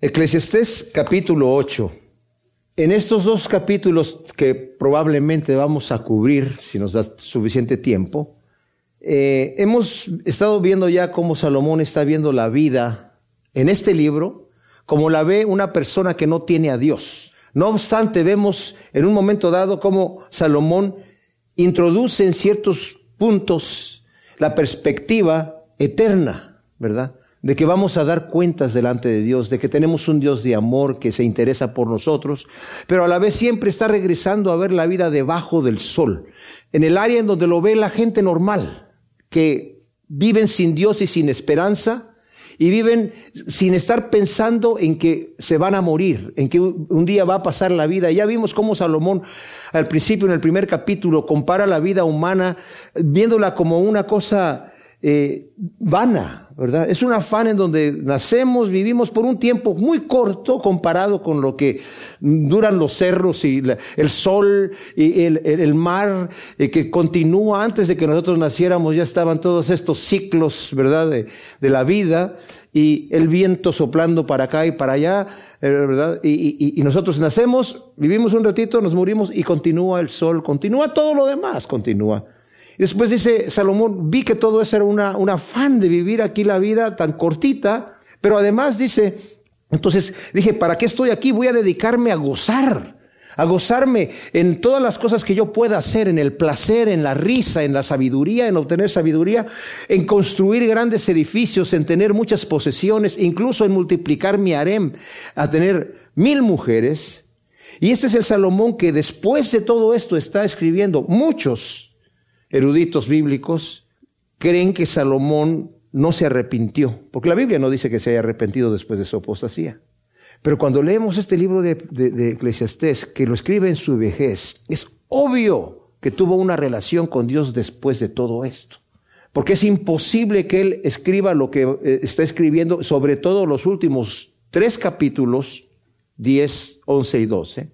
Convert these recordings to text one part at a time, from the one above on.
Eclesiastés capítulo 8. En estos dos capítulos que probablemente vamos a cubrir, si nos da suficiente tiempo, eh, hemos estado viendo ya cómo Salomón está viendo la vida en este libro, como la ve una persona que no tiene a Dios. No obstante, vemos en un momento dado cómo Salomón introduce en ciertos puntos la perspectiva eterna, ¿verdad? De que vamos a dar cuentas delante de Dios, de que tenemos un Dios de amor que se interesa por nosotros, pero a la vez siempre está regresando a ver la vida debajo del sol, en el área en donde lo ve la gente normal, que viven sin Dios y sin esperanza, y viven sin estar pensando en que se van a morir, en que un día va a pasar la vida. Ya vimos cómo Salomón al principio, en el primer capítulo, compara la vida humana viéndola como una cosa eh, vana, ¿verdad? Es un afán en donde nacemos, vivimos por un tiempo muy corto comparado con lo que duran los cerros y el sol y el, mar eh, que continúa antes de que nosotros naciéramos, ya estaban todos estos ciclos, ¿verdad? De, la vida y el viento soplando para acá y para allá, eh, ¿verdad? Y, y, nosotros nacemos, vivimos un ratito, nos morimos y continúa el sol, continúa todo lo demás, continúa. Y después dice Salomón, vi que todo eso era una, un afán de vivir aquí la vida tan cortita, pero además dice, entonces dije, ¿para qué estoy aquí? Voy a dedicarme a gozar, a gozarme en todas las cosas que yo pueda hacer, en el placer, en la risa, en la sabiduría, en obtener sabiduría, en construir grandes edificios, en tener muchas posesiones, incluso en multiplicar mi harem, a tener mil mujeres. Y este es el Salomón que después de todo esto está escribiendo muchos eruditos bíblicos creen que Salomón no se arrepintió, porque la Biblia no dice que se haya arrepentido después de su apostasía. Pero cuando leemos este libro de, de, Eclesiastés, que lo escribe en su vejez, es obvio que tuvo una relación con Dios después de todo esto. Porque es imposible que él escriba lo que eh, está escribiendo, sobre todo los últimos tres capítulos, 10, 11 y 12,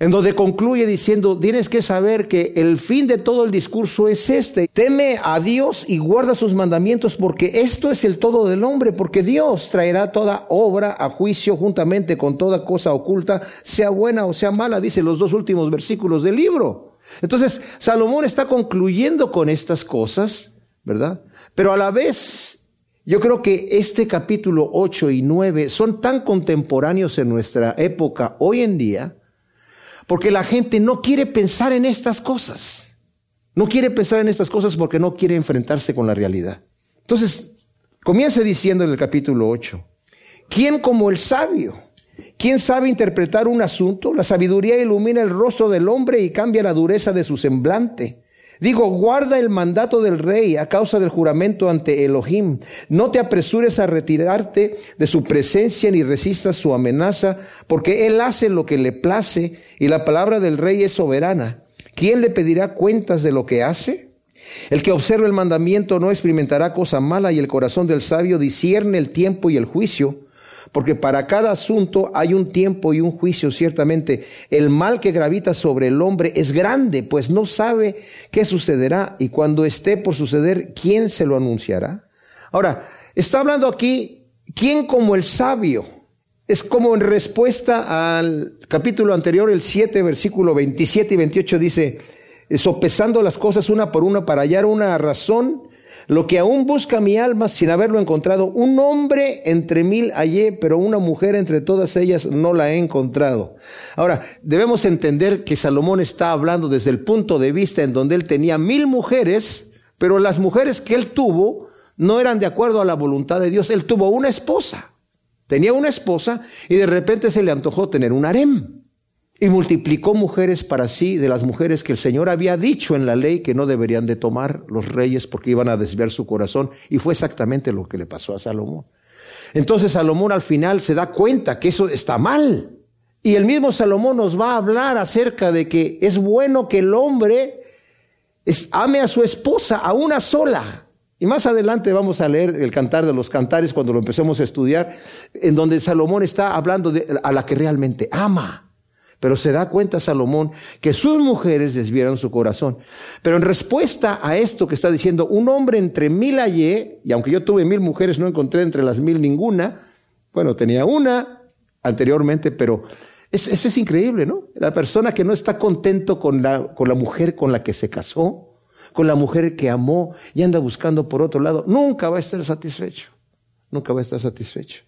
en donde concluye diciendo, tienes que saber que el fin de todo el discurso es este. Teme a Dios y guarda sus mandamientos porque esto es el todo del hombre, porque Dios traerá toda obra a juicio juntamente con toda cosa oculta, sea buena o sea mala, dice los dos últimos versículos del libro. Entonces, Salomón está concluyendo con estas cosas, ¿verdad? Pero a la vez, yo creo que este capítulo 8 y 9 son tan contemporáneos en nuestra época hoy en día, porque la gente no quiere pensar en estas cosas. No quiere pensar en estas cosas porque no quiere enfrentarse con la realidad. Entonces, comienza diciendo en el capítulo 8, ¿quién como el sabio? ¿Quién sabe interpretar un asunto? La sabiduría ilumina el rostro del hombre y cambia la dureza de su semblante. Digo, guarda el mandato del rey a causa del juramento ante Elohim. No te apresures a retirarte de su presencia ni resistas su amenaza, porque él hace lo que le place y la palabra del rey es soberana. ¿Quién le pedirá cuentas de lo que hace? El que observa el mandamiento no experimentará cosa mala y el corazón del sabio discierne el tiempo y el juicio porque para cada asunto hay un tiempo y un juicio, ciertamente. El mal que gravita sobre el hombre es grande, pues no sabe qué sucederá y cuando esté por suceder, ¿quién se lo anunciará? Ahora, está hablando aquí, ¿quién como el sabio? Es como en respuesta al capítulo anterior, el 7, versículo 27 y 28 dice, sopesando las cosas una por una para hallar una razón, lo que aún busca mi alma sin haberlo encontrado, un hombre entre mil hallé, pero una mujer entre todas ellas no la he encontrado. Ahora, debemos entender que Salomón está hablando desde el punto de vista en donde él tenía mil mujeres, pero las mujeres que él tuvo no eran de acuerdo a la voluntad de Dios. Él tuvo una esposa, tenía una esposa y de repente se le antojó tener un harem. Y multiplicó mujeres para sí de las mujeres que el Señor había dicho en la ley que no deberían de tomar los reyes porque iban a desviar su corazón. Y fue exactamente lo que le pasó a Salomón. Entonces Salomón al final se da cuenta que eso está mal. Y el mismo Salomón nos va a hablar acerca de que es bueno que el hombre ame a su esposa, a una sola. Y más adelante vamos a leer el cantar de los cantares cuando lo empecemos a estudiar, en donde Salomón está hablando de, a la que realmente ama. Pero se da cuenta Salomón que sus mujeres desvieron su corazón. Pero en respuesta a esto que está diciendo, un hombre entre mil hallé, y aunque yo tuve mil mujeres, no encontré entre las mil ninguna, bueno, tenía una anteriormente, pero eso es increíble, ¿no? La persona que no está contento con la, con la mujer con la que se casó, con la mujer que amó y anda buscando por otro lado, nunca va a estar satisfecho. Nunca va a estar satisfecho.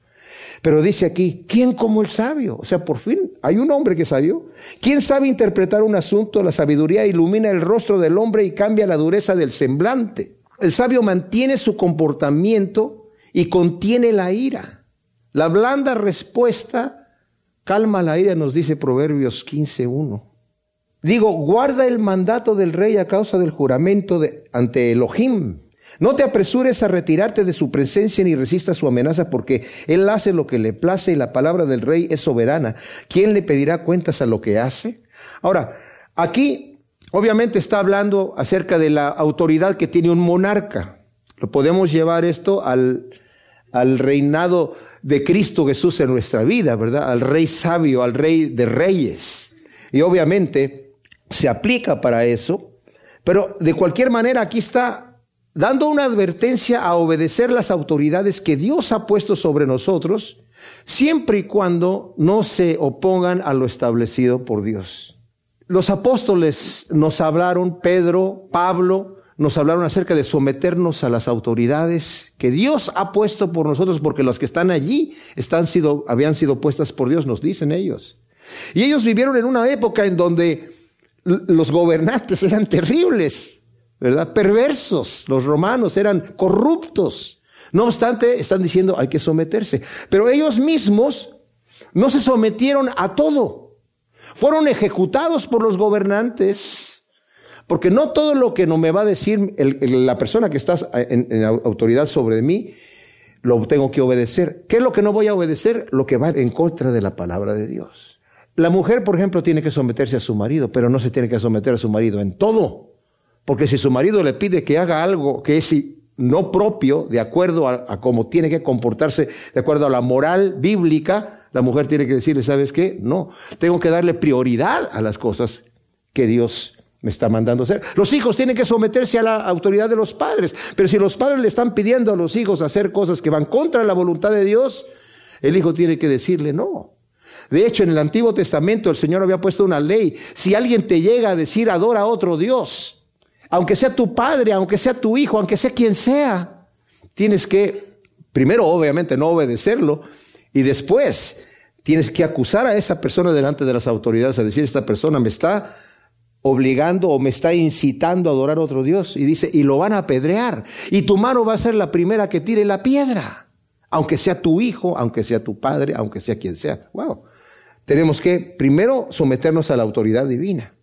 Pero dice aquí, ¿quién como el sabio? O sea, por fin hay un hombre que sabio. ¿Quién sabe interpretar un asunto? La sabiduría ilumina el rostro del hombre y cambia la dureza del semblante. El sabio mantiene su comportamiento y contiene la ira. La blanda respuesta calma la ira, nos dice Proverbios 15.1. Digo, guarda el mandato del rey a causa del juramento de, ante Elohim. No te apresures a retirarte de su presencia ni resistas su amenaza, porque él hace lo que le place y la palabra del rey es soberana. ¿Quién le pedirá cuentas a lo que hace? Ahora, aquí obviamente está hablando acerca de la autoridad que tiene un monarca. Lo podemos llevar esto al, al reinado de Cristo Jesús en nuestra vida, ¿verdad? Al rey sabio, al rey de reyes. Y obviamente se aplica para eso, pero de cualquier manera aquí está dando una advertencia a obedecer las autoridades que Dios ha puesto sobre nosotros, siempre y cuando no se opongan a lo establecido por Dios. Los apóstoles nos hablaron, Pedro, Pablo, nos hablaron acerca de someternos a las autoridades que Dios ha puesto por nosotros, porque los que están allí están sido, habían sido puestas por Dios, nos dicen ellos. Y ellos vivieron en una época en donde los gobernantes eran terribles. ¿Verdad? Perversos. Los romanos eran corruptos. No obstante, están diciendo hay que someterse. Pero ellos mismos no se sometieron a todo. Fueron ejecutados por los gobernantes. Porque no todo lo que no me va a decir la persona que está en, en autoridad sobre mí, lo tengo que obedecer. ¿Qué es lo que no voy a obedecer? Lo que va en contra de la palabra de Dios. La mujer, por ejemplo, tiene que someterse a su marido, pero no se tiene que someter a su marido en todo. Porque si su marido le pide que haga algo que es no propio, de acuerdo a, cómo tiene que comportarse, de acuerdo a la moral bíblica, la mujer tiene que decirle, ¿sabes qué? No, tengo que darle prioridad a las cosas que Dios me está mandando hacer. Los hijos tienen que someterse a la autoridad de los padres, pero si los padres le están pidiendo a los hijos hacer cosas que van contra la voluntad de Dios, el hijo tiene que decirle no. De hecho, en el Antiguo Testamento el Señor había puesto una ley. Si alguien te llega a decir adora a otro Dios, aunque sea tu padre, aunque sea tu hijo, aunque sea quien sea, tienes que, primero obviamente no obedecerlo, y después tienes que acusar a esa persona delante de las autoridades, a decir, esta persona me está obligando o me está incitando a adorar a otro Dios. Y dice, y lo van a apedrear. Y tu mano va a ser la primera que tire la piedra. Aunque sea tu hijo, aunque sea tu padre, aunque sea quien sea. Wow. Tenemos que primero someternos a la autoridad divina.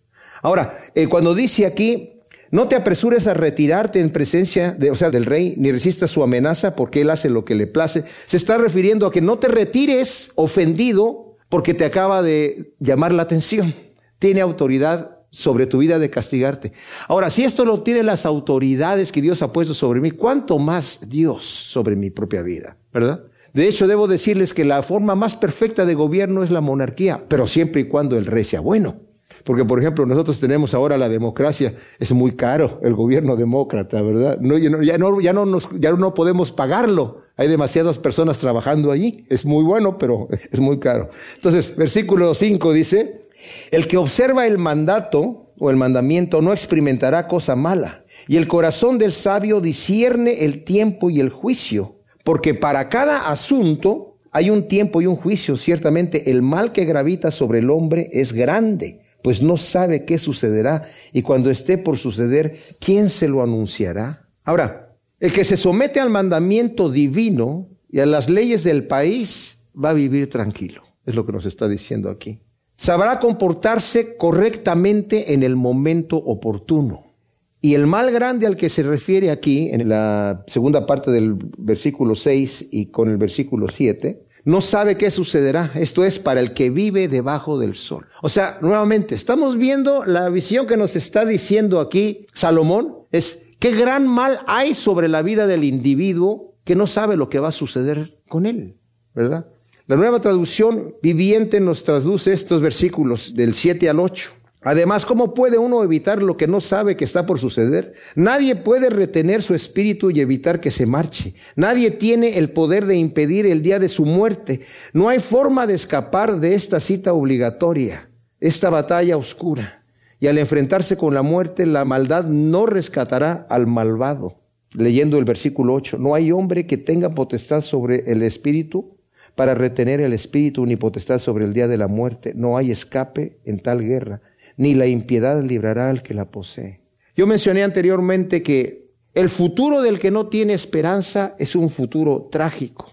Ahora, eh, cuando dice aquí, no te apresures a retirarte en presencia de, o sea, del rey, ni resistas su amenaza, porque él hace lo que le place. Se está refiriendo a que no te retires ofendido porque te acaba de llamar la atención. Tiene autoridad sobre tu vida de castigarte. Ahora, si esto lo tienen las autoridades que Dios ha puesto sobre mí, ¿cuánto más Dios sobre mi propia vida? ¿Verdad? De hecho, debo decirles que la forma más perfecta de gobierno es la monarquía, pero siempre y cuando el rey sea bueno. Porque, por ejemplo, nosotros tenemos ahora la democracia, es muy caro el gobierno demócrata, ¿verdad? No, ya, no, nos, podemos pagarlo. Hay demasiadas personas trabajando allí. Es muy bueno, pero es muy caro. Entonces, versículo 5 dice, el que observa el mandato o el mandamiento no experimentará cosa mala. Y el corazón del sabio discierne el tiempo y el juicio. Porque para cada asunto hay un tiempo y un juicio. Ciertamente el mal que gravita sobre el hombre es grande pues no sabe qué sucederá y cuando esté por suceder, ¿quién se lo anunciará? Ahora, el que se somete al mandamiento divino y a las leyes del país va a vivir tranquilo, es lo que nos está diciendo aquí. Sabrá comportarse correctamente en el momento oportuno. Y el mal grande al que se refiere aquí, en la segunda parte del versículo 6 y con el versículo 7, no sabe qué sucederá. Esto es para el que vive debajo del sol. O sea, nuevamente, estamos viendo la visión que nos está diciendo aquí Salomón. Es qué gran mal hay sobre la vida del individuo que no sabe lo que va a suceder con él, ¿verdad? La nueva traducción viviente nos traduce estos versículos del 7 al 8. Además, ¿cómo puede uno evitar lo que no sabe que está por suceder? Nadie puede retener su espíritu y evitar que se marche. Nadie tiene el poder de impedir el día de su muerte. No hay forma de escapar de esta cita obligatoria, esta batalla oscura. Y al enfrentarse con la muerte, la maldad no rescatará al malvado. Leyendo el versículo 8, no hay hombre que tenga potestad sobre el espíritu para retener el espíritu ni potestad sobre el día de la muerte. No hay escape en tal guerra ni la impiedad librará al que la posee. Yo mencioné anteriormente que el futuro del que no tiene esperanza es un futuro trágico,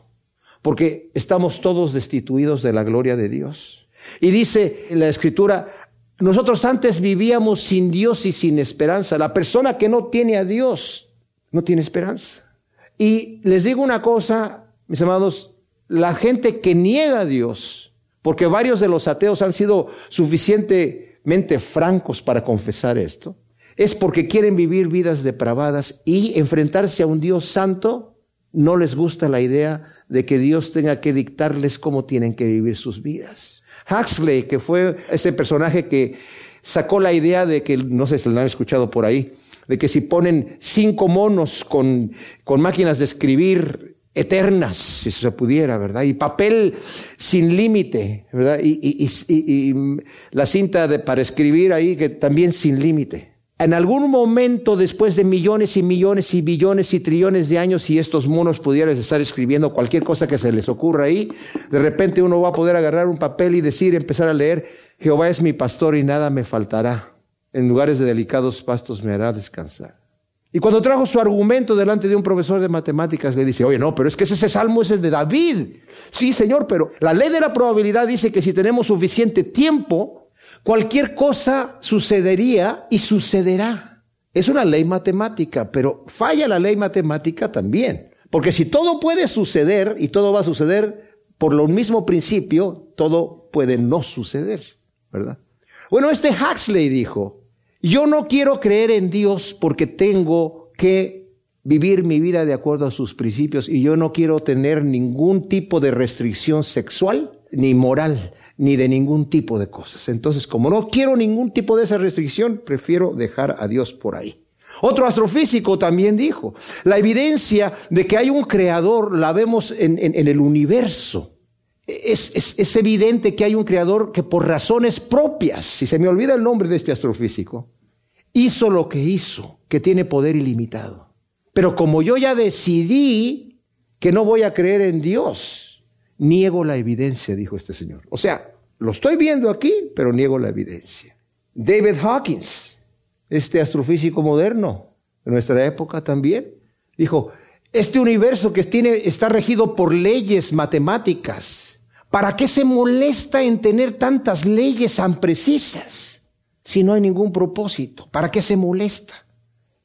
porque estamos todos destituidos de la gloria de Dios. Y dice en la escritura, nosotros antes vivíamos sin Dios y sin esperanza. La persona que no tiene a Dios no tiene esperanza. Y les digo una cosa, mis amados, la gente que niega a Dios, porque varios de los ateos han sido suficiente francos para confesar esto, es porque quieren vivir vidas depravadas y enfrentarse a un Dios santo, no les gusta la idea de que Dios tenga que dictarles cómo tienen que vivir sus vidas. Huxley, que fue ese personaje que sacó la idea de que, no sé si lo han escuchado por ahí, de que si ponen cinco monos con, con máquinas de escribir eternas, si se pudiera, ¿verdad? Y papel sin límite, ¿verdad? Y, la cinta para escribir ahí que también sin límite. En algún momento, después de millones y millones y billones y trillones de años, si estos monos pudieran estar escribiendo cualquier cosa que se les ocurra ahí, de repente uno va a poder agarrar un papel y decir, empezar a leer, Jehová es mi pastor y nada me faltará. En lugares de delicados pastos me hará descansar. Y cuando trajo su argumento delante de un profesor de matemáticas, le dice, oye, no, pero es que ese salmo es de David. Sí, señor, pero la ley de la probabilidad dice que si tenemos suficiente tiempo, cualquier cosa sucedería y sucederá. Es una ley matemática, pero falla la ley matemática también. Porque si todo puede suceder y todo va a suceder por lo mismo principio, todo puede no suceder, ¿verdad? Bueno, este Huxley dijo, yo no quiero creer en Dios porque tengo que vivir mi vida de acuerdo a sus principios y yo no quiero tener ningún tipo de restricción sexual ni moral ni de ningún tipo de cosas. Entonces, como no quiero ningún tipo de esa restricción, prefiero dejar a Dios por ahí. Otro astrofísico también dijo, la evidencia de que hay un creador la vemos en, el universo. Es, evidente que hay un creador que por razones propias, si se me olvida el nombre de este astrofísico, hizo lo que hizo, que tiene poder ilimitado. Pero como yo ya decidí que no voy a creer en Dios, niego la evidencia, dijo este señor. O sea, lo estoy viendo aquí, pero niego la evidencia. David Hawkins, este astrofísico moderno de nuestra época también, dijo, este universo que tiene, está regido por leyes matemáticas, ¿para qué se molesta en tener tantas leyes tan precisas? Si no hay ningún propósito? ¿Para qué se molesta?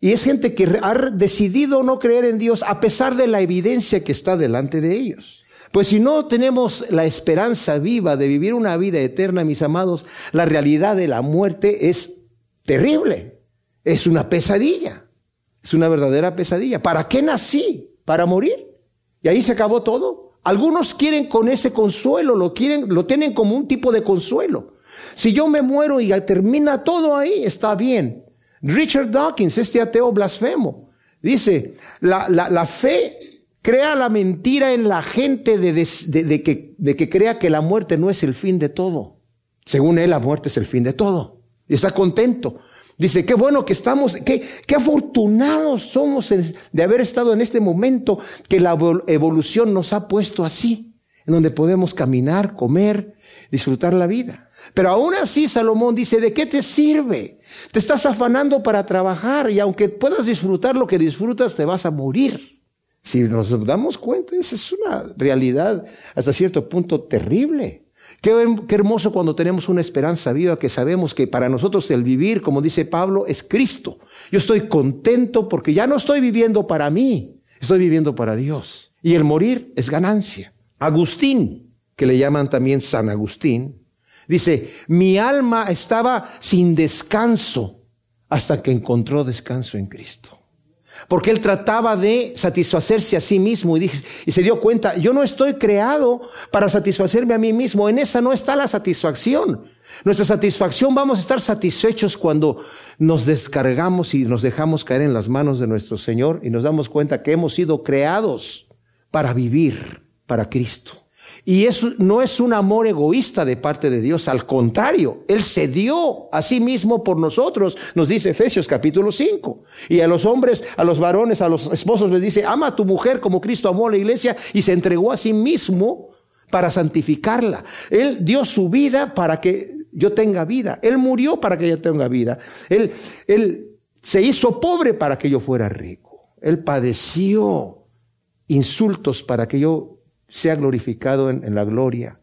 Y es gente que ha decidido no creer en Dios a pesar de la evidencia que está delante de ellos. Pues si no tenemos la esperanza viva de vivir una vida eterna, mis amados, la realidad de la muerte es terrible. Es una pesadilla. Es una verdadera pesadilla. ¿Para qué nací? Para morir. Y ahí se acabó todo. Algunos quieren con ese consuelo, lo quieren, lo tienen como un tipo de consuelo. Si yo me muero y termina todo ahí, está bien. Richard Dawkins, este ateo blasfemo, dice, la, fe crea la mentira en la gente de, que, de que crea que la muerte no es el fin de todo. Según él, la muerte es el fin de todo. Y está contento. Dice, qué bueno que estamos, qué, qué afortunados somos de haber estado en este momento que la evolución nos ha puesto así, en donde podemos caminar, comer, disfrutar la vida. Pero aún así Salomón dice, ¿de qué te sirve? Te estás afanando para trabajar y aunque puedas disfrutar lo que disfrutas, te vas a morir. Si nos damos cuenta, esa es una realidad hasta cierto punto terrible. Qué, qué, hermoso cuando tenemos una esperanza viva que sabemos que para nosotros el vivir, como dice Pablo, es Cristo. Yo estoy contento porque ya no estoy viviendo para mí, estoy viviendo para Dios. Y el morir es ganancia. Agustín, que le llaman también San Agustín, Dice, mi alma estaba sin descanso hasta que encontró descanso en Cristo. porque él trataba de satisfacerse a sí mismo y, se dio cuenta, yo no estoy creado para satisfacerme a mí mismo, en esa no está la satisfacción. Nuestra satisfacción vamos a estar satisfechos cuando nos descargamos y nos dejamos caer en las manos de nuestro Señor y nos damos cuenta que hemos sido creados para vivir para Cristo. Y eso no es un amor egoísta de parte de Dios, al contrario, Él se dio a sí mismo por nosotros, nos dice Efesios capítulo 5. Y a los hombres, a los varones, a los esposos les dice, ama a tu mujer como Cristo amó a la iglesia y se entregó a sí mismo para santificarla. Él dio su vida para que yo tenga vida. Él murió para que yo tenga vida. Él, él se hizo pobre para que yo fuera rico. Él padeció insultos para que yo sea glorificado en, la gloria.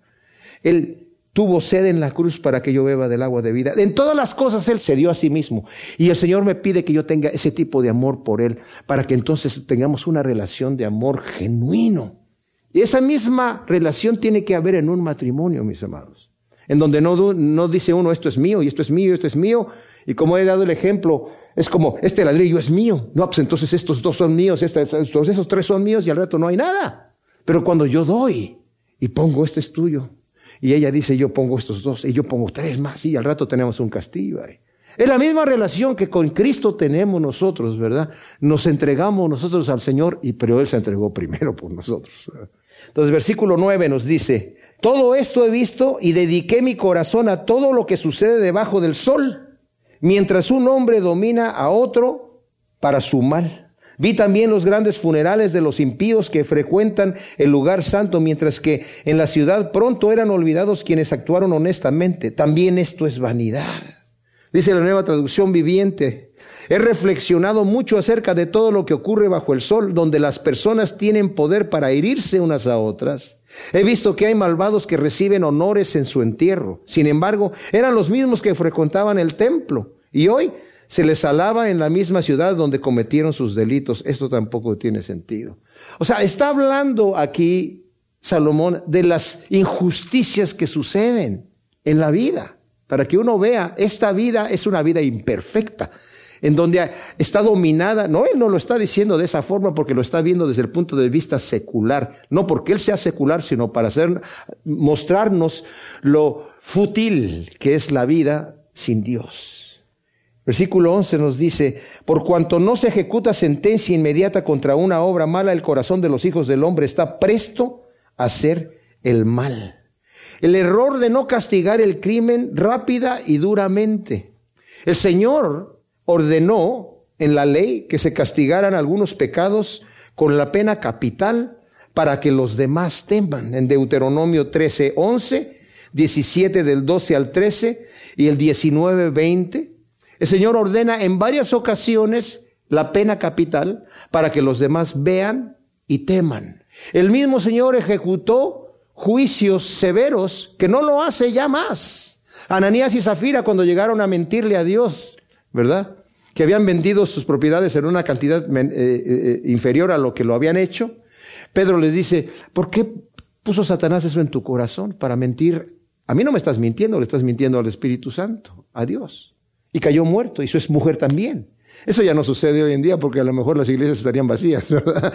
Él tuvo sed en la cruz para que yo beba del agua de vida. En todas las cosas Él se dio a sí mismo. Y el Señor me pide que yo tenga ese tipo de amor por Él, para que entonces tengamos una relación de amor genuino. Y esa misma relación tiene que haber en un matrimonio, mis amados. En donde no, no dice uno, esto es mío, y esto es mío, y esto es mío. Y como he dado el ejemplo, es como, este ladrillo es mío. No, pues entonces estos dos son míos, estos, esos tres son míos, y al rato no hay nada. Pero cuando yo doy y pongo este es tuyo, y ella dice yo pongo estos dos, y yo pongo tres más, y al rato tenemos un castillo ahí. Es la misma relación que con Cristo tenemos nosotros, ¿verdad? Nos entregamos nosotros al Señor, y pero Él se entregó primero por nosotros. Entonces, versículo 9 nos dice, todo esto he visto y dediqué mi corazón a todo lo que sucede debajo del sol, mientras un hombre domina a otro para su mal. Vi también los grandes funerales de los impíos que frecuentan el lugar santo, mientras que en la ciudad pronto eran olvidados quienes actuaron honestamente. También esto es vanidad. Dice la nueva traducción viviente. He reflexionado mucho acerca de todo lo que ocurre bajo el sol, donde las personas tienen poder para herirse unas a otras. He visto que hay malvados que reciben honores en su entierro. Sin embargo, eran los mismos que frecuentaban el templo. Y hoy se les alaba en la misma ciudad donde cometieron sus delitos. Esto tampoco tiene sentido. O sea, está hablando aquí Salomón de las injusticias que suceden en la vida, para que uno vea, esta vida es una vida imperfecta, en donde está dominada, no, él no lo está diciendo de esa forma porque lo está viendo desde el punto de vista secular, no porque él sea secular, sino para hacer, mostrarnos lo fútil que es la vida sin Dios. Versículo 11 nos dice, por cuanto no se ejecuta sentencia inmediata contra una obra mala, el corazón de los hijos del hombre está presto a hacer el mal. El error de no castigar el crimen rápida y duramente. El Señor ordenó en la ley que se castigaran algunos pecados con la pena capital para que los demás teman. En Deuteronomio 13, 11, 17 del 12 al 13 y el 19, 20 el Señor ordena en varias ocasiones la pena capital para que los demás vean y teman. El mismo Señor ejecutó juicios severos que no lo hace ya más. Ananías y Zafira cuando llegaron a mentirle a Dios, ¿verdad? Que habían vendido sus propiedades en una cantidad eh, eh, inferior a lo que lo habían hecho. Pedro les dice, ¿por qué puso Satanás eso en tu corazón para mentir? A mí no me estás mintiendo, le estás mintiendo al Espíritu Santo, a Dios y cayó muerto, y su mujer también. Eso ya no sucede hoy en día porque a lo mejor las iglesias estarían vacías, ¿verdad?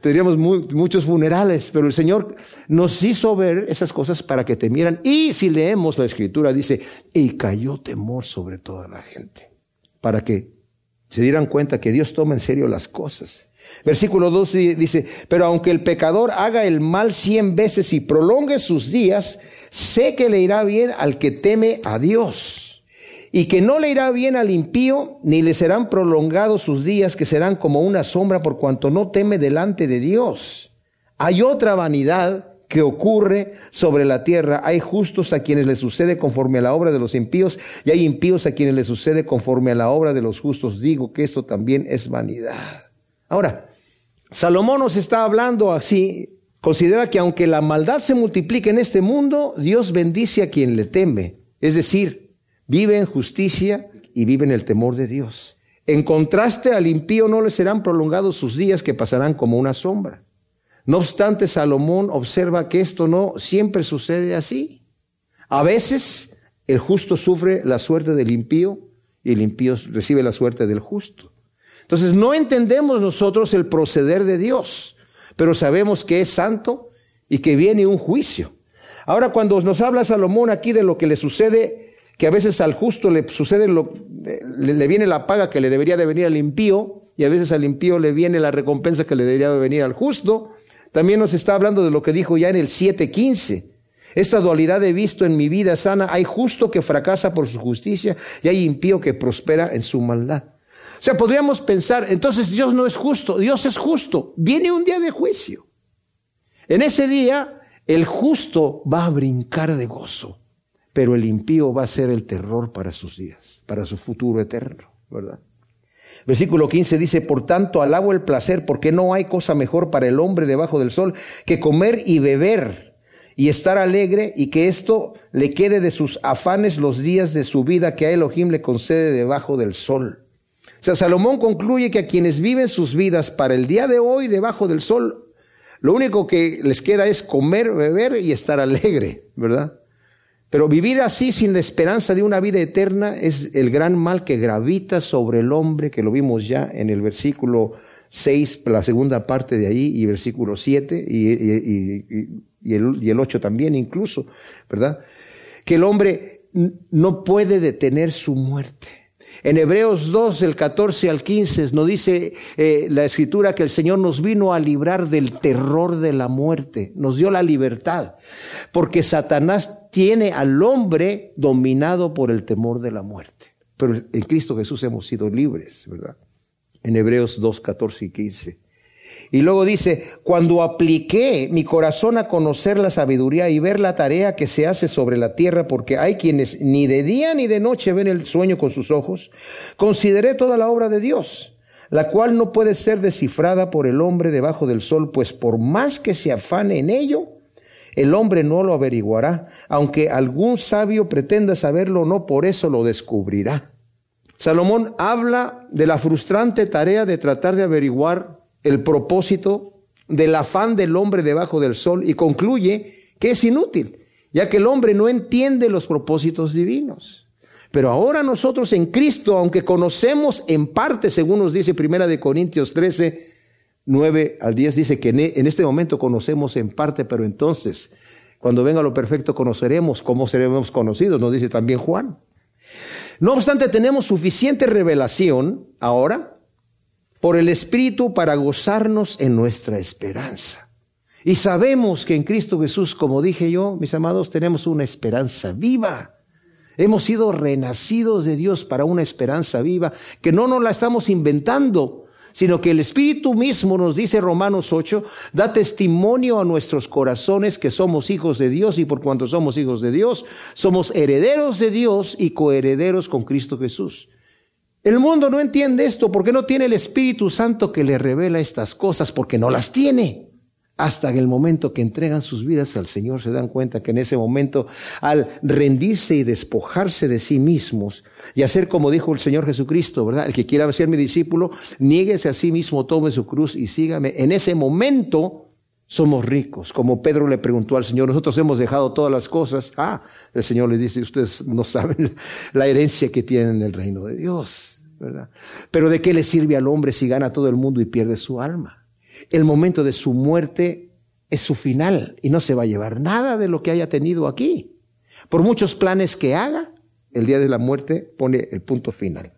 Tendríamos muchos funerales, pero el Señor nos hizo ver esas cosas para que temieran. Y si leemos la escritura, dice, y cayó temor sobre toda la gente, para que se dieran cuenta que Dios toma en serio las cosas. Versículo 12 dice, pero aunque el pecador haga el mal cien veces y prolongue sus días, sé que le irá bien al que teme a Dios y que no le irá bien al impío, ni le serán prolongados sus días, que serán como una sombra por cuanto no teme delante de Dios. Hay otra vanidad que ocurre sobre la tierra. Hay justos a quienes les sucede conforme a la obra de los impíos, y hay impíos a quienes les sucede conforme a la obra de los justos. Digo que esto también es vanidad. Ahora, Salomón nos está hablando así, considera que aunque la maldad se multiplique en este mundo, Dios bendice a quien le teme. Es decir, vive en justicia y vive en el temor de Dios. En contraste al impío no le serán prolongados sus días que pasarán como una sombra. No obstante, Salomón observa que esto no siempre sucede así. A veces el justo sufre la suerte del impío y el impío recibe la suerte del justo. Entonces no entendemos nosotros el proceder de Dios, pero sabemos que es santo y que viene un juicio. Ahora cuando nos habla Salomón aquí de lo que le sucede, que a veces al justo le sucede lo, le, viene la paga que le debería de venir al impío y a veces al impío le viene la recompensa que le debería de venir al justo, también nos está hablando de lo que dijo ya en el 7.15. Esta dualidad he visto en mi vida sana. Hay justo que fracasa por su justicia y hay impío que prospera en su maldad. O sea, podríamos pensar, entonces Dios no es justo, Dios es justo. Viene un día de juicio. En ese día, el justo va a brincar de gozo, pero el impío va a ser el terror para sus días, para su futuro eterno, ¿verdad? Versículo 15 dice, por tanto, alabo el placer, porque no hay cosa mejor para el hombre debajo del sol que comer y beber y estar alegre y que esto le quede de sus afanes los días de su vida que a Elohim le concede debajo del sol. O sea, Salomón concluye que a quienes viven sus vidas para el día de hoy debajo del sol, lo único que les queda es comer, beber y estar alegre, ¿verdad? Pero vivir así sin la esperanza de una vida eterna es el gran mal que gravita sobre el hombre, que lo vimos ya en el versículo 6, la segunda parte de ahí, y versículo 7, y, y, el, y el 8 también incluso, ¿verdad? Que el hombre no puede detener su muerte. En Hebreos 2, el 14 al 15, nos dice eh, la escritura que el Señor nos vino a librar del terror de la muerte, nos dio la libertad, porque Satanás tiene al hombre dominado por el temor de la muerte. Pero en Cristo Jesús hemos sido libres, ¿verdad? En Hebreos 2, 14 y 15. Y luego dice, cuando apliqué mi corazón a conocer la sabiduría y ver la tarea que se hace sobre la tierra, porque hay quienes ni de día ni de noche ven el sueño con sus ojos, consideré toda la obra de Dios, la cual no puede ser descifrada por el hombre debajo del sol, pues por más que se afane en ello, el hombre no lo averiguará, aunque algún sabio pretenda saberlo, no por eso lo descubrirá. Salomón habla de la frustrante tarea de tratar de averiguar el propósito del afán del hombre debajo del sol y concluye que es inútil, ya que el hombre no entiende los propósitos divinos. Pero ahora nosotros en Cristo, aunque conocemos en parte, según nos dice Primera de Corintios 13, 9 al 10, dice que e, en este momento conocemos en parte, pero entonces, cuando venga lo perfecto, conoceremos cómo seremos conocidos, nos dice también Juan. No obstante, tenemos suficiente revelación ahora por el Espíritu para gozarnos en nuestra esperanza. Y sabemos que en Cristo Jesús, como dije yo, mis amados, tenemos una esperanza viva. Hemos sido renacidos de Dios para una esperanza viva, que no nos la estamos inventando, sino que el Espíritu mismo nos dice Romanos 8, da testimonio a nuestros corazones que somos hijos de Dios y por cuanto somos hijos de Dios, somos herederos de Dios y coherederos con Cristo Jesús. El mundo no entiende esto porque no tiene el Espíritu Santo que le revela estas cosas, porque no las tiene. Hasta en el momento que entregan sus vidas al Señor se dan cuenta que en ese momento, al rendirse y despojarse de sí mismos y hacer como dijo el Señor Jesucristo, ¿verdad? El que quiera ser mi discípulo, niéguese a sí mismo, tome su cruz y sígame. En ese momento somos ricos. Como Pedro le preguntó al Señor, nosotros hemos dejado todas las cosas. Ah, el Señor le dice, ustedes no saben la herencia que tienen en el reino de Dios. Pero ¿de qué le sirve al hombre si gana todo el mundo y pierde su alma? El momento de su muerte es su final y no se va a llevar nada de lo que haya tenido aquí. Por muchos planes que haga, el día de la muerte pone el punto final.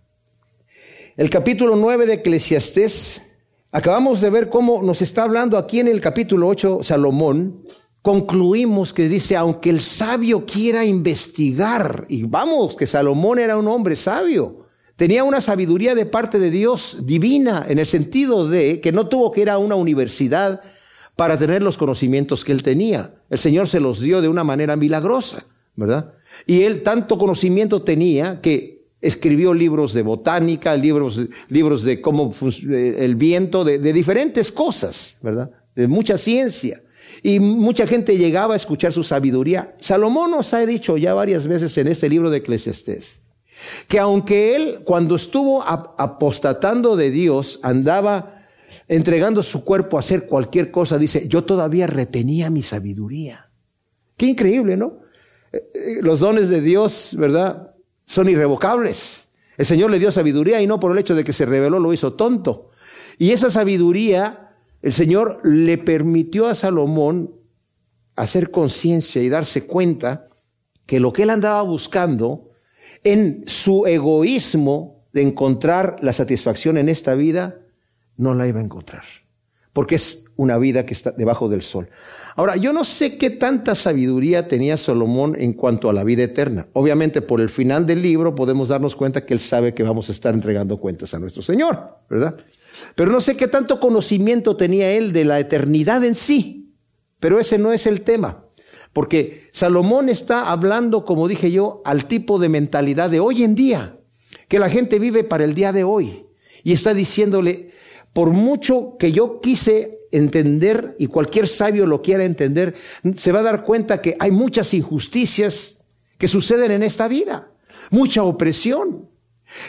El capítulo 9 de Eclesiastés, acabamos de ver cómo nos está hablando aquí en el capítulo 8 Salomón, concluimos que dice, aunque el sabio quiera investigar, y vamos, que Salomón era un hombre sabio, Tenía una sabiduría de parte de Dios divina, en el sentido de que no tuvo que ir a una universidad para tener los conocimientos que él tenía. El Señor se los dio de una manera milagrosa, ¿verdad? Y él tanto conocimiento tenía que escribió libros de botánica, libros, libros de cómo el viento, de, diferentes cosas, ¿verdad? De mucha ciencia. Y mucha gente llegaba a escuchar su sabiduría. Salomón nos ha dicho ya varias veces en este libro de Eclesiastés que aunque él cuando estuvo apostatando de Dios andaba entregando su cuerpo a hacer cualquier cosa, dice, yo todavía retenía mi sabiduría. Qué increíble, ¿no? Eh, eh, los dones de Dios, ¿verdad? Son irrevocables. El Señor le dio sabiduría y no por el hecho de que se reveló lo hizo tonto. Y esa sabiduría, el Señor le permitió a Salomón hacer conciencia y darse cuenta que lo que él andaba buscando en su egoísmo de encontrar la satisfacción en esta vida, no la iba a encontrar. Porque es una vida que está debajo del sol. Ahora, yo no sé qué tanta sabiduría tenía Salomón en cuanto a la vida eterna. Obviamente, por el final del libro podemos darnos cuenta que él sabe que vamos a estar entregando cuentas a nuestro Señor, ¿verdad? Pero no sé qué tanto conocimiento tenía él de la eternidad en sí. Pero ese no es el tema. Porque Salomón está hablando, como dije yo, al tipo de mentalidad de hoy en día, que la gente vive para el día de hoy. Y está diciéndole, por mucho que yo quise entender y cualquier sabio lo quiera entender, se va a dar cuenta que hay muchas injusticias que suceden en esta vida, mucha opresión.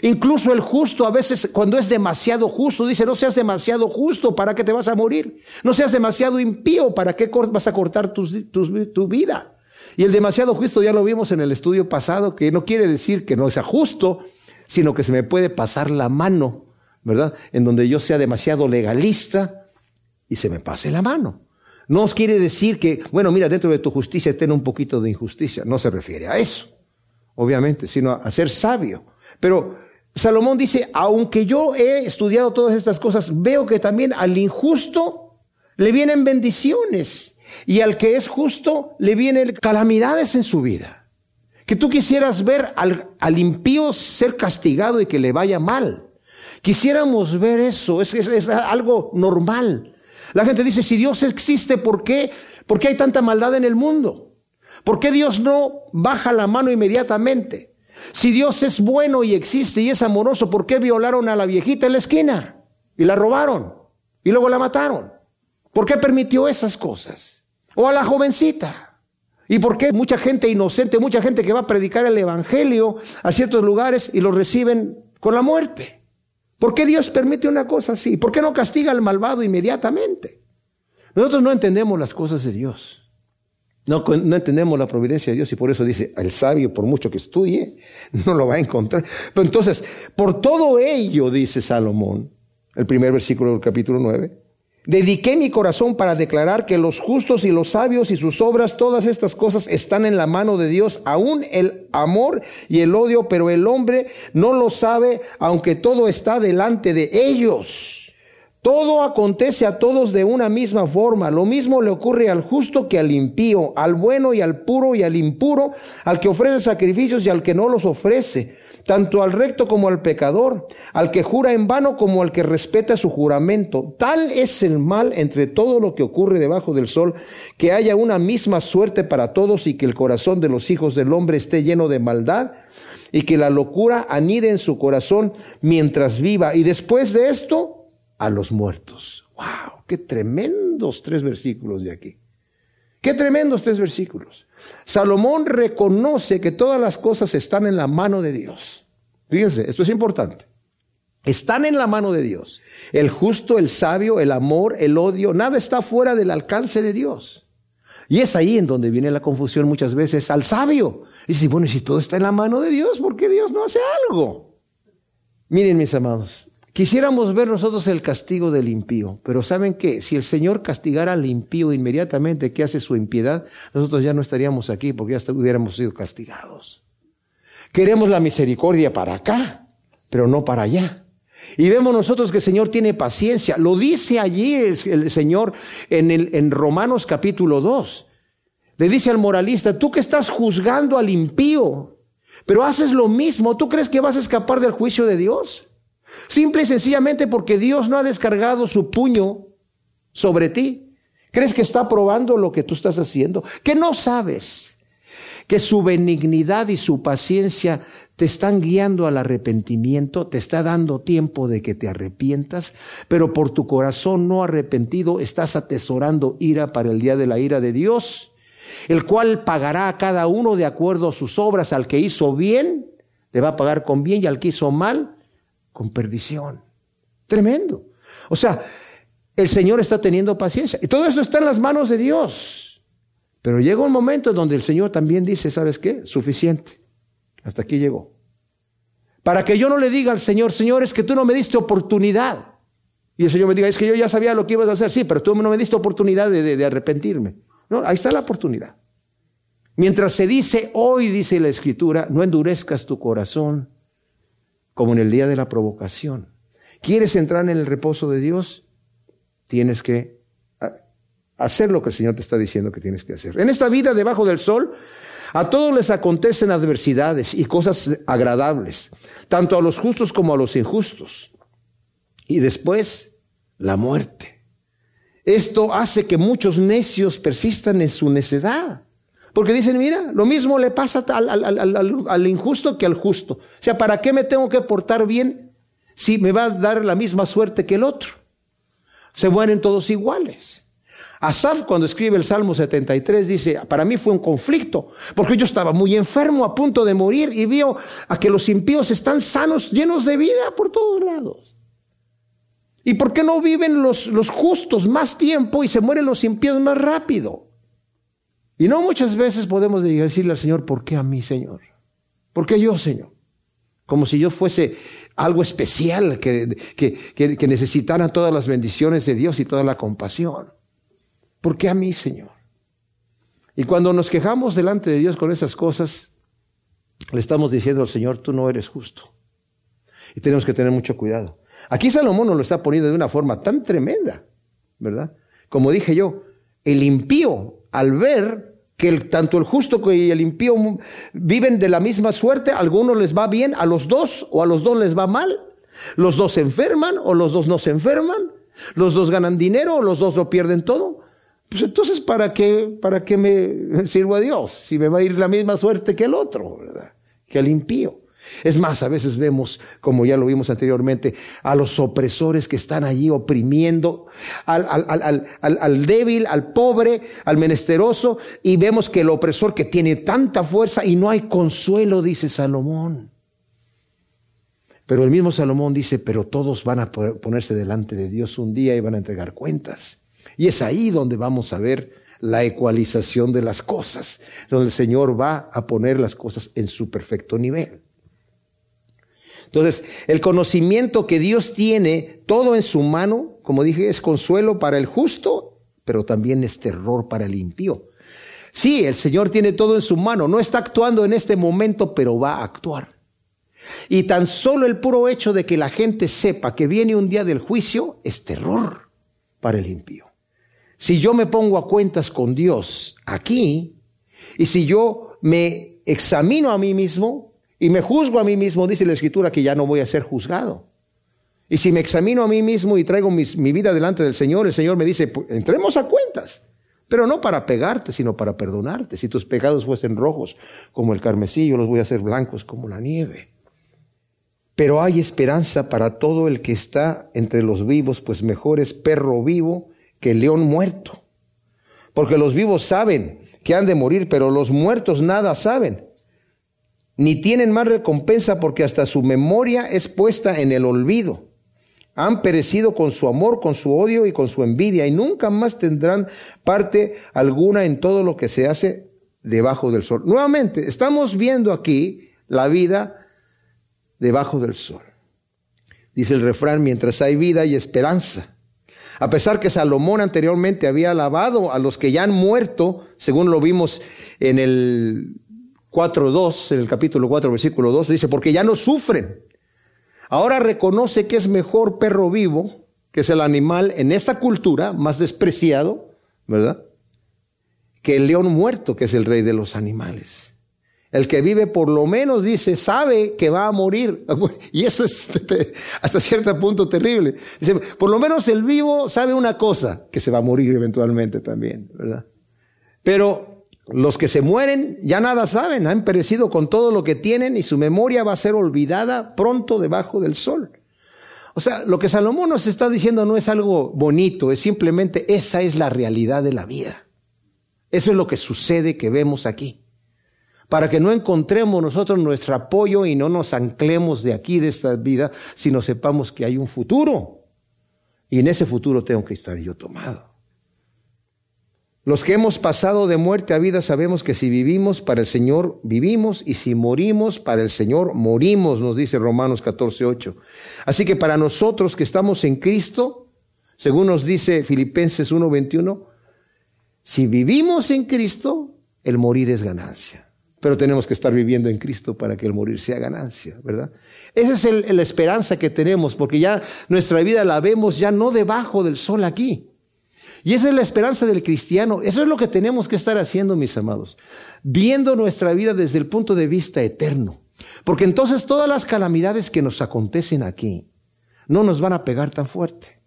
Incluso el justo a veces cuando es demasiado justo dice, no seas demasiado justo, ¿para qué te vas a morir? No seas demasiado impío, ¿para qué vas a cortar tu vida? Y el demasiado justo ya lo vimos en el estudio pasado, que no quiere decir que no sea justo, sino que se me puede pasar la mano ¿verdad? En donde yo sea demasiado legalista y se me pase la mano. No os quiere decir que, bueno, mira, dentro de tu justicia ten un poquito de injusticia. No se refiere a eso, obviamente, sino a, ser sabio. Pero Salomón dice, aunque yo he estudiado todas estas cosas, veo que también al injusto le vienen bendiciones y al que es justo le vienen calamidades en su vida. Que tú quisieras ver al, al impío ser castigado y que le vaya mal. Quisiéramos ver eso, es, algo normal. La gente dice, si Dios existe, ¿por qué? ¿Por qué hay tanta maldad en el mundo? ¿Por qué Dios no baja la mano inmediatamente? Si Dios es bueno y existe y es amoroso, ¿por qué violaron a la viejita en la esquina? Y la robaron. Y luego la mataron. ¿Por qué permitió esas cosas? O a la jovencita. ¿Y por qué mucha gente inocente, mucha gente que va a predicar el Evangelio a ciertos lugares y lo reciben con la muerte? ¿Por qué Dios permite una cosa así? ¿Por qué no castiga al malvado inmediatamente? Nosotros no entendemos las cosas de Dios. No, entendemos la providencia de Dios y por eso dice, el sabio, por mucho que estudie, no lo va a encontrar. Pero entonces, por todo ello, dice Salomón, el primer versículo del capítulo 9, Dediqué mi corazón para declarar que los justos y los sabios y sus obras, todas estas cosas están en la mano de Dios, aún el amor y el odio, pero el hombre no lo sabe, aunque todo está delante de ellos. Todo acontece a todos de una misma forma. Lo mismo le ocurre al justo que al impío, al bueno y al puro y al impuro, al que ofrece sacrificios y al que no los ofrece tanto al recto como al pecador, al que jura en vano como al que respeta su juramento. Tal es el mal entre todo lo que ocurre debajo del sol, que haya una misma suerte para todos y que el corazón de los hijos del hombre esté lleno de maldad y que la locura anide en su corazón mientras viva. Y después de esto, a los muertos. ¡Wow! ¡Qué tremendos tres versículos de aquí! ¡Qué tremendos tres versículos! Salomón reconoce que todas las cosas están en la mano de Dios. Fíjense, esto es importante. Están en la mano de Dios. El justo, el sabio, el amor, el odio, nada está fuera del alcance de Dios. Y es ahí en donde viene la confusión muchas veces al sabio. Y dice, bueno, si todo está en la mano de Dios, ¿por qué Dios no hace algo? Miren, mis amados, Quisiéramos ver nosotros el castigo del impío, pero ¿saben qué? Si el Señor castigara al impío inmediatamente que hace su impiedad, nosotros ya no estaríamos aquí porque ya hubiéramos sido castigados. Queremos la misericordia para acá, pero no para allá. Y vemos nosotros que el Señor tiene paciencia. Lo dice allí el, Señor en, el, en Romanos capítulo 2. Le dice al moralista, tú que estás juzgando al impío, pero haces lo mismo, ¿tú crees que vas a escapar del juicio de Dios? Simple y sencillamente porque Dios no ha descargado su puño sobre ti. ¿Crees que está probando lo que tú estás haciendo? Que no sabes que su benignidad y su paciencia te están guiando al arrepentimiento, te está dando tiempo de que te arrepientas, pero por tu corazón no arrepentido estás atesorando ira para el día de la ira de Dios, el cual pagará a cada uno de acuerdo a sus obras, al que hizo bien, le va a pagar con bien y al que hizo mal, con perdición. Tremendo. O sea, el Señor está teniendo paciencia. Y todo esto está en las manos de Dios. Pero llega un momento donde el Señor también dice, ¿sabes qué? Suficiente. Hasta aquí llegó. Para que yo no le diga al Señor, Señor, es que tú no me diste oportunidad. Y el Señor me diga, es que yo ya sabía lo que ibas a hacer. Sí, pero tú no me diste oportunidad de, de arrepentirme. No, ahí está la oportunidad. Mientras se dice hoy, dice la Escritura, no endurezcas tu corazón como en el día de la provocación. ¿Quieres entrar en el reposo de Dios? Tienes que hacer lo que el Señor te está diciendo que tienes que hacer. En esta vida debajo del sol, a todos les acontecen adversidades y cosas agradables, tanto a los justos como a los injustos. Y después, la muerte. Esto hace que muchos necios persistan en su necedad. Porque dicen, mira, lo mismo le pasa al, injusto que al justo. O sea, ¿para qué me tengo que portar bien si me va a dar la misma suerte que el otro? Se mueren todos iguales. Asaf cuando escribe el Salmo 73 dice, para mí fue un conflicto, porque yo estaba muy enfermo, a punto de morir, y vio a que los impíos están sanos, llenos de vida por todos lados. ¿Y por qué no viven los justos más tiempo y se mueren los impíos más rápido? Y no muchas veces podemos decirle al Señor, ¿por qué a mí, Señor? ¿Por qué yo, Señor? Como si yo fuese algo especial que, que, que necesitara todas las bendiciones de Dios y toda la compasión. ¿Por qué a mí, Señor? Y cuando nos quejamos delante de Dios con esas cosas, le estamos diciendo al Señor, tú no eres justo. Y tenemos que tener mucho cuidado. Aquí Salomón nos lo está poniendo de una forma tan tremenda, ¿verdad? Como dije yo, el impío, al ver que tanto el justo y el impío viven de la misma suerte, a algunos les va bien, a los dos o a los dos les va mal, los dos se enferman o los dos no se enferman, los dos ganan dinero o los dos lo pierden todo. Pues entonces, ¿para qué, ¿para qué me sirvo a Dios? Si me va a ir la misma suerte que el otro, ¿verdad? Que el impío. Es más, a veces vemos, como ya lo vimos anteriormente, a los opresores que están allí oprimiendo al, al, al, al, débil, al pobre, al menesteroso, y vemos que el opresor que tiene tanta fuerza y no hay consuelo, dice Salomón. Pero el mismo Salomón dice, pero todos van a ponerse delante de Dios un día y van a entregar cuentas. Y es ahí donde vamos a ver la ecualización de las cosas, donde el Señor va a poner las cosas en su perfecto nivel. Entonces, el conocimiento que Dios tiene todo en su mano, como dije, es consuelo para el justo, pero también es terror para el impío. Sí, el Señor tiene todo en su mano, no está actuando en este momento, pero va a actuar. Y tan solo el puro hecho de que la gente sepa que viene un día del juicio es terror para el impío. Si yo me pongo a cuentas con Dios aquí, y si yo me examino a mí mismo y me juzgo a mí mismo, dice la Escritura que ya no voy a ser juzgado. Y si me examino a mí mismo y traigo mi vida delante del Señor, el Señor me dice, entremos a cuentas, pero no para pegarte, sino para perdonarte. Si tus pecados fuesen rojos como el carmesí, yo los voy a hacer blancos como la nieve. Pero hay esperanza para todo el que está entre los vivos, pues mejor es perro vivo que león muerto. Porque los vivos saben que han de morir, pero los muertos nada saben. Ni tienen más recompensa porque hasta su memoria es puesta en el olvido. Han perecido con su amor, con su odio y con su envidia y nunca más tendrán parte alguna en todo lo que se hace debajo del sol. Nuevamente, estamos viendo aquí la vida debajo del sol. Dice el refrán, mientras hay vida y esperanza. A pesar que Salomón anteriormente había alabado a los que ya han muerto, según lo vimos en el 4.2, en el capítulo 4, versículo 2, dice, porque ya no sufren. Ahora reconoce que es mejor perro vivo, que es el animal en esta cultura más despreciado, ¿verdad? Que el león muerto, que es el rey de los animales. El que vive por lo menos dice, sabe que va a morir. Y eso es hasta cierto punto terrible. Dice, por lo menos el vivo sabe una cosa, que se va a morir eventualmente también, ¿verdad? Pero los que se mueren ya nada saben, han perecido con todo lo que tienen y su memoria va a ser olvidada pronto debajo del sol. O sea, lo que Salomón nos está diciendo no es algo bonito, es simplemente esa es la realidad de la vida. Eso es lo que sucede que vemos aquí para que no encontremos nosotros nuestro apoyo y no nos anclemos de aquí, de esta vida, sino sepamos que hay un futuro. Y en ese futuro tengo que estar yo tomado. Los que hemos pasado de muerte a vida sabemos que si vivimos para el Señor, vivimos, y si morimos para el Señor, morimos, nos dice Romanos 14, 8. Así que para nosotros que estamos en Cristo, según nos dice Filipenses 1, 21, si vivimos en Cristo, el morir es ganancia. Pero tenemos que estar viviendo en Cristo para que el morir sea ganancia, ¿verdad? Esa es la esperanza que tenemos, porque ya nuestra vida la vemos ya no debajo del sol aquí, y esa es la esperanza del cristiano. Eso es lo que tenemos que estar haciendo, mis amados. Viendo nuestra vida desde el punto de vista eterno. Porque entonces todas las calamidades que nos acontecen aquí no nos van a pegar tan fuerte.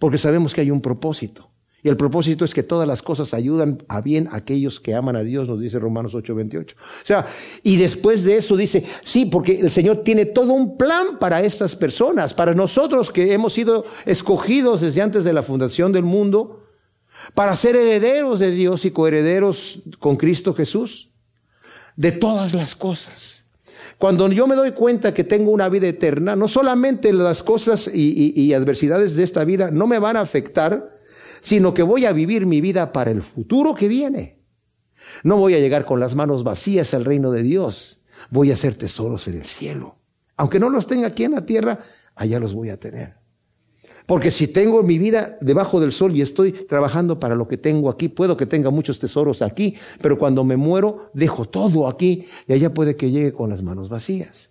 Porque sabemos que hay un propósito. Y el propósito es que todas las cosas ayudan a bien a aquellos que aman a Dios, nos dice Romanos 8:28. O sea, y después de eso dice, sí, porque el Señor tiene todo un plan para estas personas, para nosotros que hemos sido escogidos desde antes de la fundación del mundo, para ser herederos de Dios y coherederos con Cristo Jesús, de todas las cosas. Cuando yo me doy cuenta que tengo una vida eterna, no solamente las cosas y, y adversidades de esta vida no me van a afectar, sino que voy a vivir mi vida para el futuro que viene. No voy a llegar con las manos vacías al reino de Dios. Voy a hacer tesoros en el cielo. Aunque no los tenga aquí en la tierra, allá los voy a tener. Porque si tengo mi vida debajo del sol y estoy trabajando para lo que tengo aquí, puedo que tenga muchos tesoros aquí, pero cuando me muero, dejo todo aquí y allá puede que llegue con las manos vacías.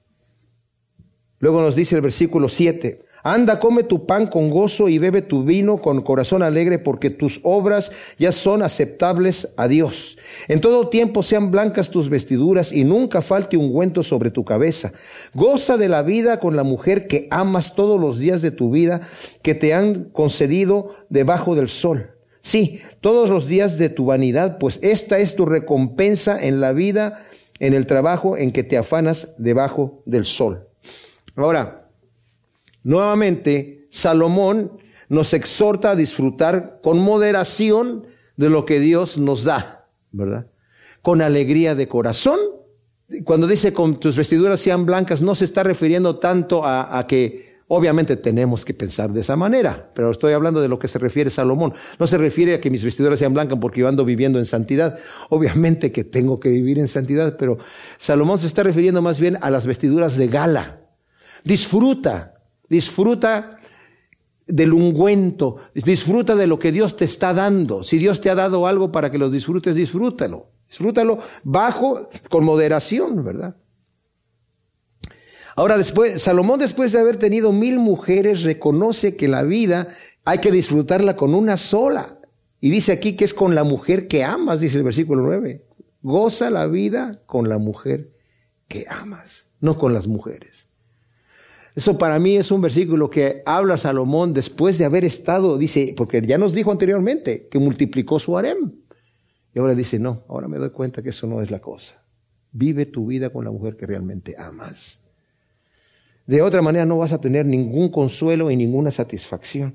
Luego nos dice el versículo 7, Anda, come tu pan con gozo y bebe tu vino con corazón alegre, porque tus obras ya son aceptables a Dios. En todo tiempo sean blancas tus vestiduras y nunca falte ungüento sobre tu cabeza. Goza de la vida con la mujer que amas todos los días de tu vida, que te han concedido debajo del sol. Sí, todos los días de tu vanidad, pues esta es tu recompensa en la vida, en el trabajo en que te afanas debajo del sol. Ahora, Nuevamente, Salomón nos exhorta a disfrutar con moderación de lo que Dios nos da, ¿verdad? Con alegría de corazón. Cuando dice con tus vestiduras sean blancas, no se está refiriendo tanto a, que obviamente tenemos que pensar de esa manera, pero estoy hablando de lo que se refiere Salomón. No se refiere a que mis vestiduras sean blancas porque yo ando viviendo en santidad. Obviamente que tengo que vivir en santidad, pero Salomón se está refiriendo más bien a las vestiduras de gala. Disfruta Disfruta del ungüento, disfruta de lo que Dios te está dando. Si Dios te ha dado algo para que los disfrutes, disfrútalo. Disfrútalo bajo, con moderación, ¿verdad? Ahora después, Salomón después de haber tenido mil mujeres, reconoce que la vida hay que disfrutarla con una sola. Y dice aquí que es con la mujer que amas, dice el versículo 9. Goza la vida con la mujer que amas, no con las mujeres. Eso para mí es un versículo que habla Salomón después de haber estado, dice, porque ya nos dijo anteriormente que multiplicó su harem. Y ahora dice, no, ahora me doy cuenta que eso no es la cosa. Vive tu vida con la mujer que realmente amas. De otra manera no vas a tener ningún consuelo y ninguna satisfacción.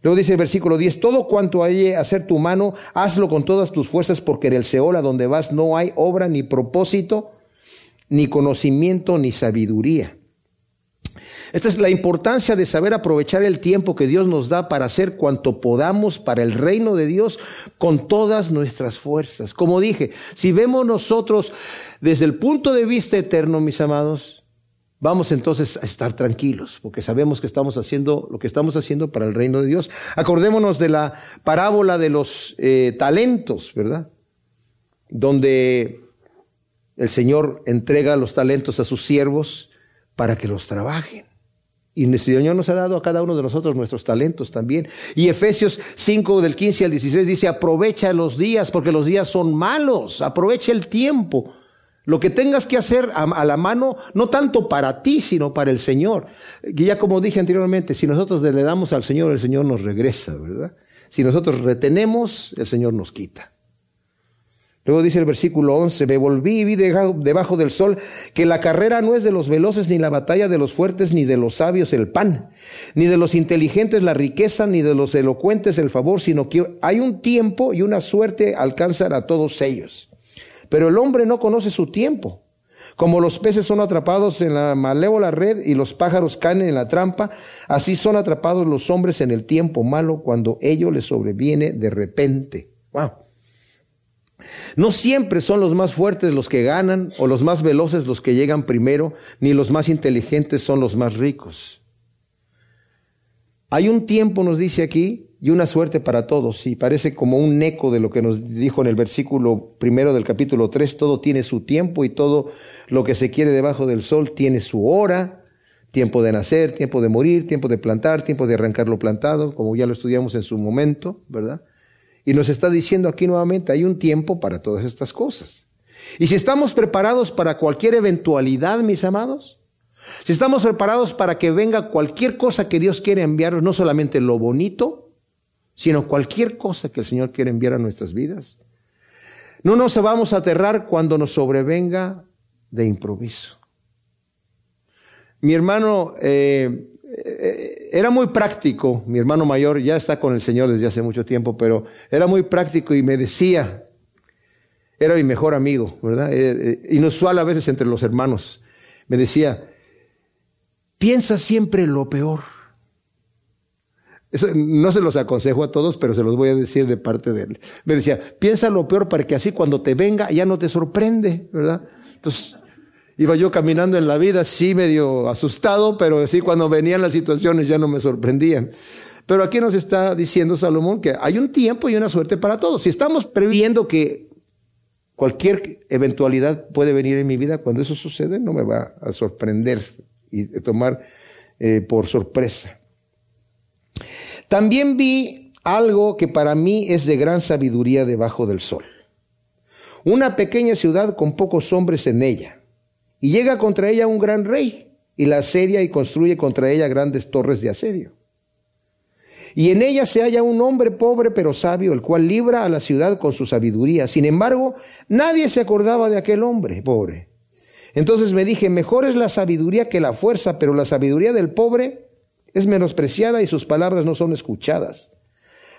Luego dice el versículo 10, todo cuanto a hacer tu mano, hazlo con todas tus fuerzas, porque en el Seol a donde vas no hay obra ni propósito, ni conocimiento, ni sabiduría. Esta es la importancia de saber aprovechar el tiempo que Dios nos da para hacer cuanto podamos para el reino de Dios con todas nuestras fuerzas. Como dije, si vemos nosotros desde el punto de vista eterno, mis amados, vamos entonces a estar tranquilos, porque sabemos que estamos haciendo lo que estamos haciendo para el reino de Dios. Acordémonos de la parábola de los eh, talentos, ¿verdad? Donde el Señor entrega los talentos a sus siervos para que los trabajen. Y el Señor nos ha dado a cada uno de nosotros nuestros talentos también. Y Efesios 5 del 15 al 16 dice, aprovecha los días porque los días son malos, aprovecha el tiempo. Lo que tengas que hacer a, la mano, no tanto para ti, sino para el Señor. Y ya como dije anteriormente, si nosotros le damos al Señor, el Señor nos regresa, ¿verdad? Si nosotros retenemos, el Señor nos quita. Luego dice el versículo 11, me volví y vi debajo del sol que la carrera no es de los veloces, ni la batalla de los fuertes, ni de los sabios el pan, ni de los inteligentes la riqueza, ni de los elocuentes el favor, sino que hay un tiempo y una suerte alcanzan a todos ellos. Pero el hombre no conoce su tiempo. Como los peces son atrapados en la malévola red y los pájaros caen en la trampa, así son atrapados los hombres en el tiempo malo cuando ello les sobreviene de repente. Wow. No siempre son los más fuertes los que ganan o los más veloces los que llegan primero, ni los más inteligentes son los más ricos. Hay un tiempo, nos dice aquí, y una suerte para todos. Y parece como un eco de lo que nos dijo en el versículo primero del capítulo 3. Todo tiene su tiempo y todo lo que se quiere debajo del sol tiene su hora. Tiempo de nacer, tiempo de morir, tiempo de plantar, tiempo de arrancar lo plantado, como ya lo estudiamos en su momento, ¿verdad? Y nos está diciendo aquí nuevamente, hay un tiempo para todas estas cosas. Y si estamos preparados para cualquier eventualidad, mis amados, si estamos preparados para que venga cualquier cosa que Dios quiere enviarnos, no solamente lo bonito, sino cualquier cosa que el Señor quiere enviar a nuestras vidas, no nos vamos a aterrar cuando nos sobrevenga de improviso. Mi hermano eh, era muy práctico, mi hermano mayor ya está con el Señor desde hace mucho tiempo, pero era muy práctico y me decía, era mi mejor amigo, ¿verdad? Eh, eh, inusual a veces entre los hermanos. Me decía, piensa siempre lo peor. No se los aconsejo a todos, pero se los voy a decir de parte de él. Me decía, piensa lo peor para que así cuando te venga ya no te sorprende, ¿verdad? Entonces, Iba yo caminando en la vida, sí medio asustado, pero sí cuando venían las situaciones ya no me sorprendían. Pero aquí nos está diciendo Salomón que hay un tiempo y una suerte para todos. Si estamos previendo que cualquier eventualidad puede venir en mi vida, cuando eso sucede no me va a sorprender y tomar eh, por sorpresa. También vi algo que para mí es de gran sabiduría debajo del sol. Una pequeña ciudad con pocos hombres en ella y llega contra ella un gran rey, y la asedia y construye contra ella grandes torres de asedio. Y en ella se halla un hombre pobre pero sabio, el cual libra a la ciudad con su sabiduría. Sin embargo, nadie se acordaba de aquel hombre pobre. Entonces me dije, mejor es la sabiduría que la fuerza, pero la sabiduría del pobre es menospreciada y sus palabras no son escuchadas.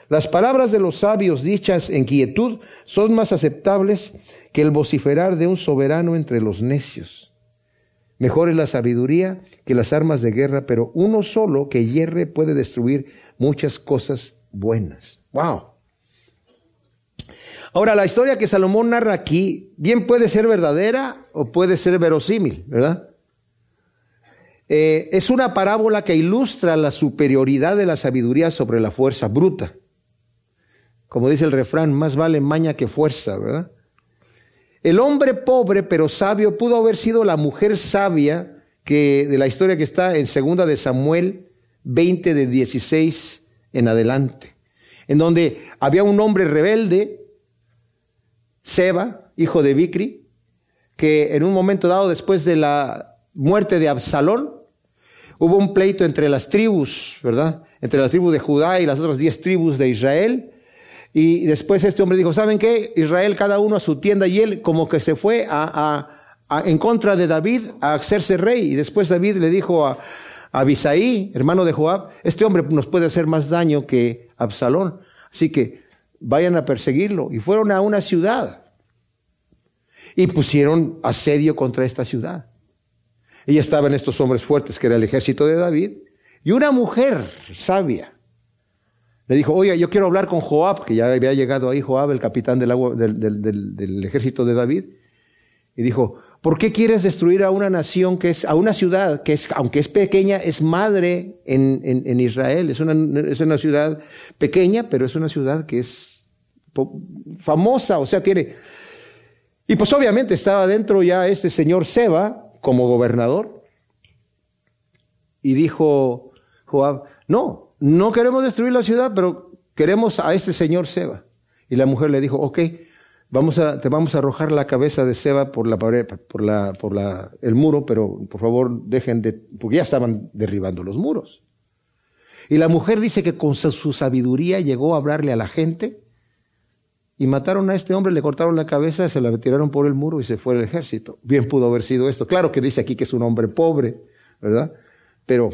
Las palabras de los sabios dichas en quietud son más aceptables que el vociferar de un soberano entre los necios. Mejor es la sabiduría que las armas de guerra, pero uno solo que hierre puede destruir muchas cosas buenas. ¡Wow! Ahora, la historia que Salomón narra aquí bien puede ser verdadera o puede ser verosímil, ¿verdad? Eh, es una parábola que ilustra la superioridad de la sabiduría sobre la fuerza bruta. Como dice el refrán, más vale maña que fuerza, ¿verdad? El hombre pobre pero sabio pudo haber sido la mujer sabia que de la historia que está en segunda de Samuel 20 de 16 en adelante, en donde había un hombre rebelde, Seba, hijo de Bicri, que en un momento dado después de la muerte de Absalón, hubo un pleito entre las tribus, ¿verdad? Entre las tribus de Judá y las otras diez tribus de Israel, y después este hombre dijo, ¿saben qué? Israel cada uno a su tienda y él como que se fue a, en contra de David a hacerse rey. Y después David le dijo a, a Abisaí, hermano de Joab, este hombre nos puede hacer más daño que Absalón. Así que vayan a perseguirlo. Y fueron a una ciudad. Y pusieron asedio contra esta ciudad. Y estaban estos hombres fuertes que era el ejército de David. Y una mujer sabia le dijo, oye, yo quiero hablar con Joab, que ya había llegado ahí Joab, el capitán del, del, ejército de David. Y dijo, ¿por qué quieres destruir a una nación que es, a una ciudad que es, aunque es pequeña, es madre en, en, Israel? Es una, es una ciudad pequeña, pero es una ciudad que es famosa, o sea, tiene... Y pues obviamente estaba dentro ya este señor Seba como gobernador. Y dijo Joab, no, no queremos destruir la ciudad, pero queremos a este señor Seba. Y la mujer le dijo, ok, vamos a, te vamos a arrojar la cabeza de Seba por la pared, por la, por la, el muro, pero por favor dejen de, porque ya estaban derribando los muros. Y la mujer dice que con su sabiduría llegó a hablarle a la gente y mataron a este hombre, le cortaron la cabeza, se la tiraron por el muro y se fue el ejército. Bien pudo haber sido esto. Claro que dice aquí que es un hombre pobre, ¿verdad? Pero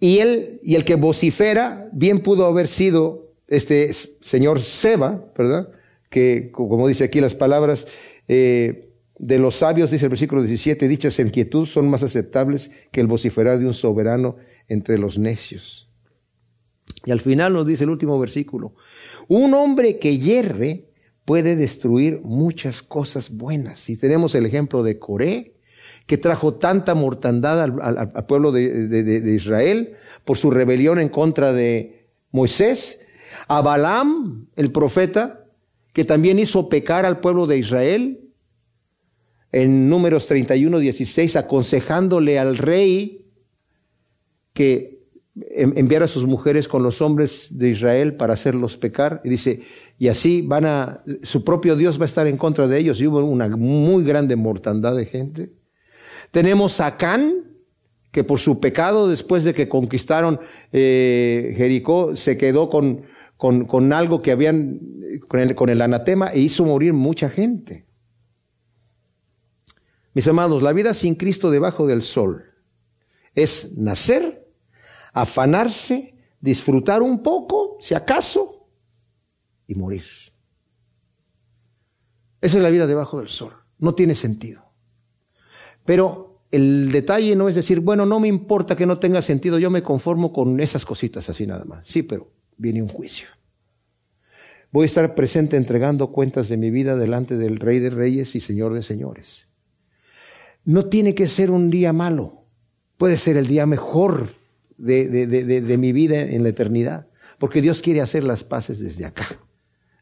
y él, y el que vocifera, bien pudo haber sido este señor Seba, ¿verdad? Que, como dice aquí las palabras, eh, de los sabios, dice el versículo 17, dichas en quietud son más aceptables que el vociferar de un soberano entre los necios. Y al final nos dice el último versículo, un hombre que hierre puede destruir muchas cosas buenas. Y tenemos el ejemplo de Coré, que trajo tanta mortandad al, pueblo de, Israel por su rebelión en contra de Moisés. A Balaam, el profeta, que también hizo pecar al pueblo de Israel. En números 31, 16, aconsejándole al rey que enviar a sus mujeres con los hombres de Israel para hacerlos pecar. Y dice, y así van a, su propio Dios va a estar en contra de ellos. Y hubo una muy grande mortandad de gente. Tenemos a Can, que por su pecado, después de que conquistaron eh, Jericó, se quedó con, con, algo que habían, con el, con el anatema, e hizo morir mucha gente. Mis amados, la vida sin Cristo debajo del sol es nacer afanarse, disfrutar un poco, si acaso, y morir. Esa es la vida debajo del sol. No tiene sentido. Pero el detalle no es decir, bueno, no me importa que no tenga sentido, yo me conformo con esas cositas así nada más. Sí, pero viene un juicio. Voy a estar presente entregando cuentas de mi vida delante del Rey de Reyes y Señor de Señores. No tiene que ser un día malo, puede ser el día mejor de, mi vida en la eternidad, porque Dios quiere hacer las paces desde acá.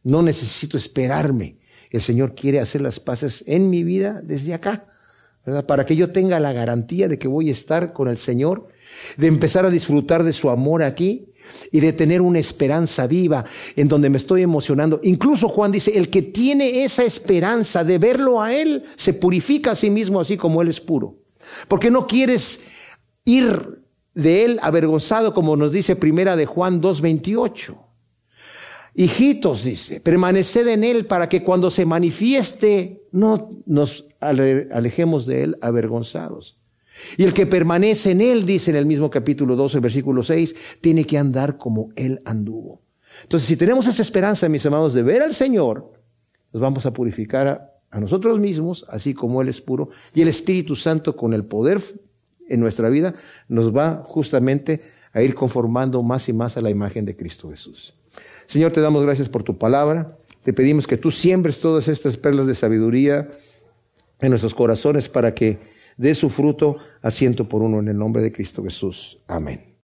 No necesito esperarme. El Señor quiere hacer las paces en mi vida desde acá, para que yo tenga la garantía de que voy a estar con el Señor, de empezar a disfrutar de su amor aquí y de tener una esperanza viva en donde me estoy emocionando. Incluso Juan dice, el que tiene esa esperanza de verlo a Él, se purifica a sí mismo así como Él es puro. Porque no quieres ir de él avergonzado, como nos dice primera de Juan 2.28. Hijitos, dice, permaneced en él para que cuando se manifieste no nos alejemos de él avergonzados. Y el que permanece en él, dice en el mismo capítulo 2, el versículo 6, tiene que andar como él anduvo. Entonces, si tenemos esa esperanza, mis amados, de ver al Señor, nos vamos a purificar a, a nosotros mismos, así como Él es puro, y el Espíritu Santo con el poder en nuestra vida nos va justamente a ir conformando más y más a la imagen de Cristo Jesús. Señor, te damos gracias por tu palabra. Te pedimos que tú siembres todas estas perlas de sabiduría en nuestros corazones para que dé su fruto a ciento por uno en el nombre de Cristo Jesús. Amén.